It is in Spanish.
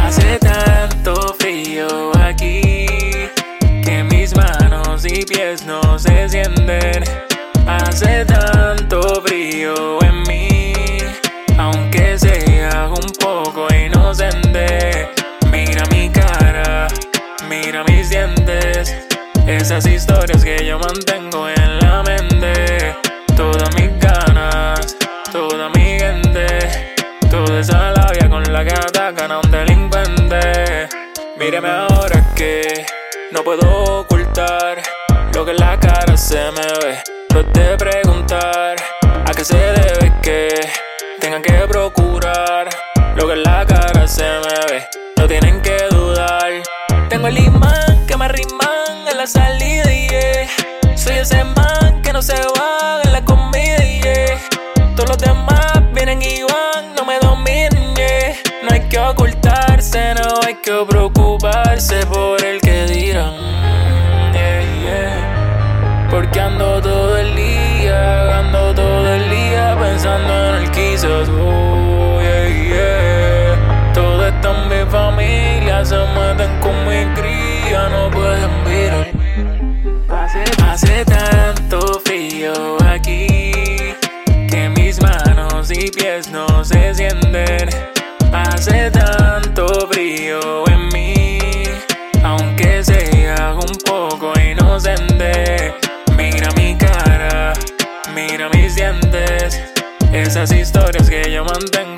Hace tanto frío aquí que mis manos y pies no se sienten. Hace tanto frío en mí, aunque sea un poco inocente. Mira mi cara, mira mis dientes, esas historias que yo mantengo en la mente. Todas mis ganas, toda mi gente, toda esa labia con la que atacan a un delincuente. Míreme ahora que no puedo ocultar lo que en la cara se me ve. Pues de preguntar a qué se debe que tengan que procurar lo que en la cara se me ve. No tienen que dudar. Tengo el imán que me arriman en la salida y yeah. Soy ese man que no se va en la comida y yeah. Todos los demás vienen y van, no me dominen. No hay que ocultarse, no hay que preocuparse por el que dirán. Porque ando quizás. Oh, yeah, yeah. Mi familia, se meten con mi cría, no pueden mirar. Hace, hace tanto frío aquí que mis manos y pies no se sienten. Hace tanto esas historias que yo mantengo